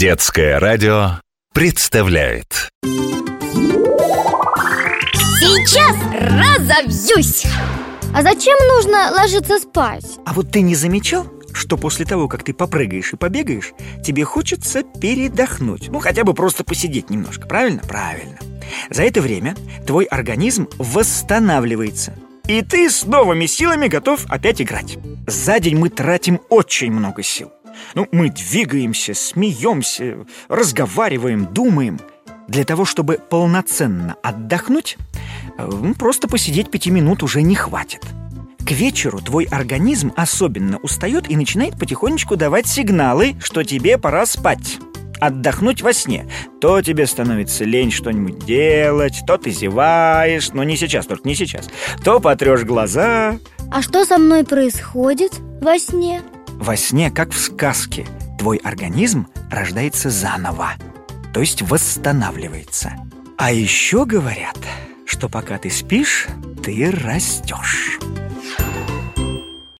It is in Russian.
Детское радио представляет Сейчас разобьюсь А зачем нужно ложиться спать? А вот ты не замечал, что после того, как ты попрыгаешь и побегаешь, тебе хочется передохнуть? Ну, хотя бы просто посидеть немножко, правильно? Правильно. За это время твой организм восстанавливается. И ты с новыми силами готов опять играть. За день мы тратим очень много сил. Ну, мы двигаемся, смеемся, разговариваем, думаем. Для того, чтобы полноценно отдохнуть, э, ну, просто посидеть пяти минут уже не хватит. К вечеру твой организм особенно устает и начинает потихонечку давать сигналы, что тебе пора спать. Отдохнуть во сне. То тебе становится лень что-нибудь делать, то ты зеваешь, но не сейчас, только не сейчас. То потрешь глаза. А что со мной происходит во сне? Во сне, как в сказке, твой организм рождается заново, то есть восстанавливается. А еще говорят, что пока ты спишь, ты растешь.